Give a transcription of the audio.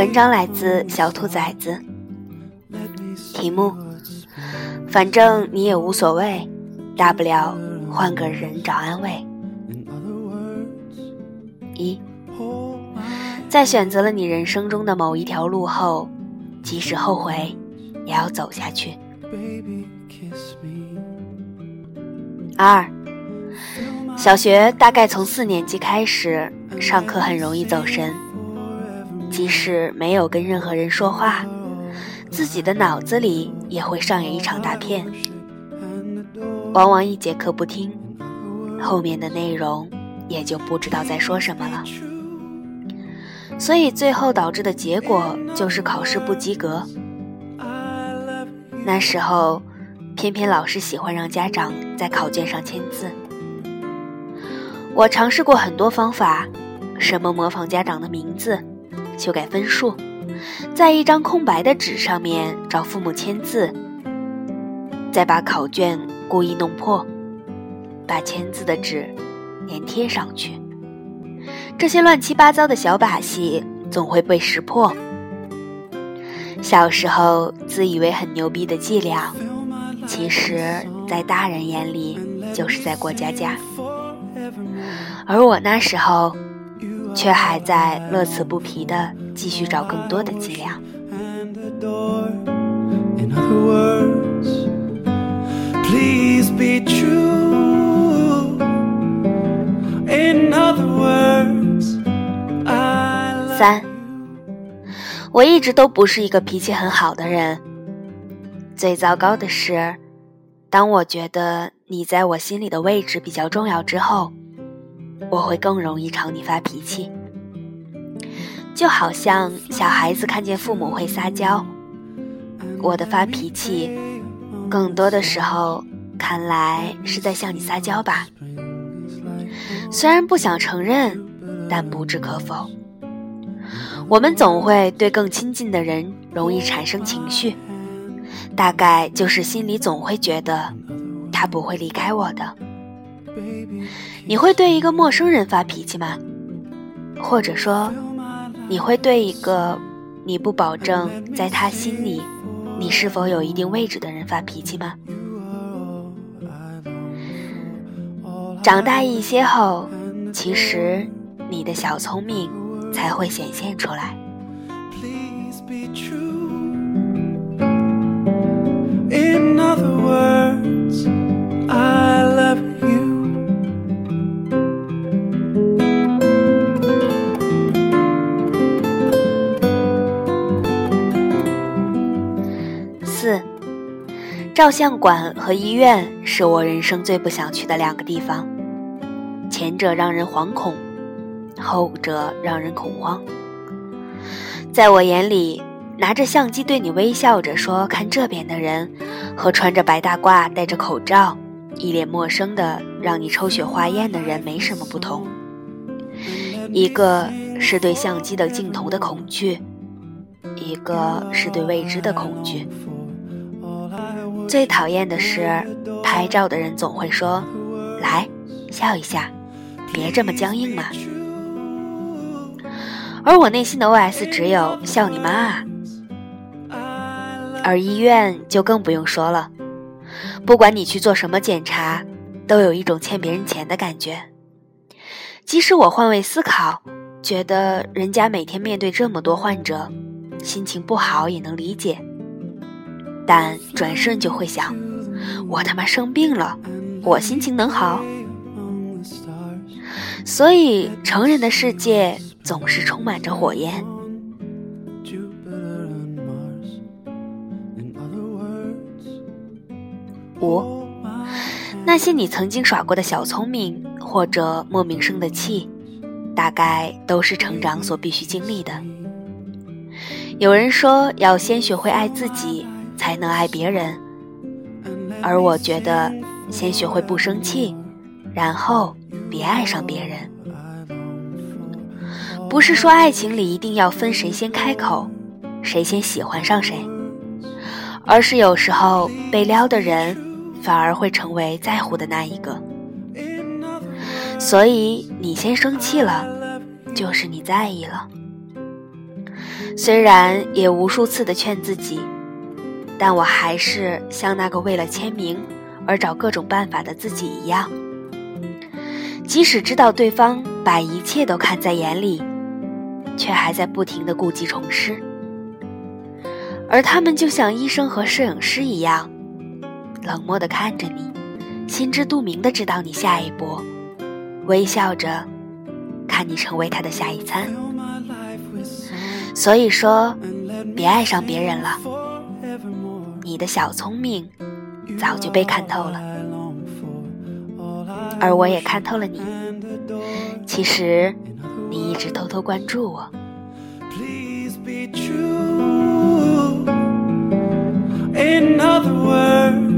文章来自小兔崽子，题目：反正你也无所谓，大不了换个人找安慰。一，在选择了你人生中的某一条路后，即使后悔，也要走下去。二，小学大概从四年级开始，上课很容易走神。即使没有跟任何人说话，自己的脑子里也会上演一场大片。往往一节课不听，后面的内容也就不知道在说什么了。所以最后导致的结果就是考试不及格。那时候，偏偏老师喜欢让家长在考卷上签字。我尝试过很多方法，什么模仿家长的名字。修改分数，在一张空白的纸上面找父母签字，再把考卷故意弄破，把签字的纸粘贴上去。这些乱七八糟的小把戏总会被识破。小时候自以为很牛逼的伎俩，其实，在大人眼里就是在过家家。而我那时候。却还在乐此不疲地继续找更多的伎俩。三，我一直都不是一个脾气很好的人。最糟糕的是，当我觉得你在我心里的位置比较重要之后。我会更容易朝你发脾气，就好像小孩子看见父母会撒娇，我的发脾气，更多的时候看来是在向你撒娇吧。虽然不想承认，但不置可否。我们总会对更亲近的人容易产生情绪，大概就是心里总会觉得他不会离开我的。你会对一个陌生人发脾气吗？或者说，你会对一个你不保证在他心里你是否有一定位置的人发脾气吗？长大一些后，其实你的小聪明才会显现出来。照相馆和医院是我人生最不想去的两个地方，前者让人惶恐，后者让人恐慌。在我眼里，拿着相机对你微笑着说“看这边”的人，和穿着白大褂、戴着口罩、一脸陌生的让你抽血化验的人没什么不同。一个是对相机的镜头的恐惧，一个是对未知的恐惧。最讨厌的是，拍照的人总会说：“来，笑一下，别这么僵硬嘛。”而我内心的 OS 只有“笑你妈啊”。而医院就更不用说了，不管你去做什么检查，都有一种欠别人钱的感觉。即使我换位思考，觉得人家每天面对这么多患者，心情不好也能理解。但转瞬就会想，我他妈生病了，我心情能好？所以成人的世界总是充满着火焰。五，那些你曾经耍过的小聪明或者莫名生的气，大概都是成长所必须经历的。有人说，要先学会爱自己。才能爱别人，而我觉得，先学会不生气，然后别爱上别人。不是说爱情里一定要分谁先开口，谁先喜欢上谁，而是有时候被撩的人，反而会成为在乎的那一个。所以你先生气了，就是你在意了。虽然也无数次的劝自己，但我还是像那个为了签名而找各种办法的自己一样。即使知道对方把一切都看在眼里，却还在不停的故技重施。而他们就像医生和摄影师一样，冷漠的看着你，心知肚明的知道你下一步，微笑着看你成为他的下一餐。所以说，别爱上别人了，的小聪明早就被看透了。而我也看透了你，其实你一直偷偷关注我。In other words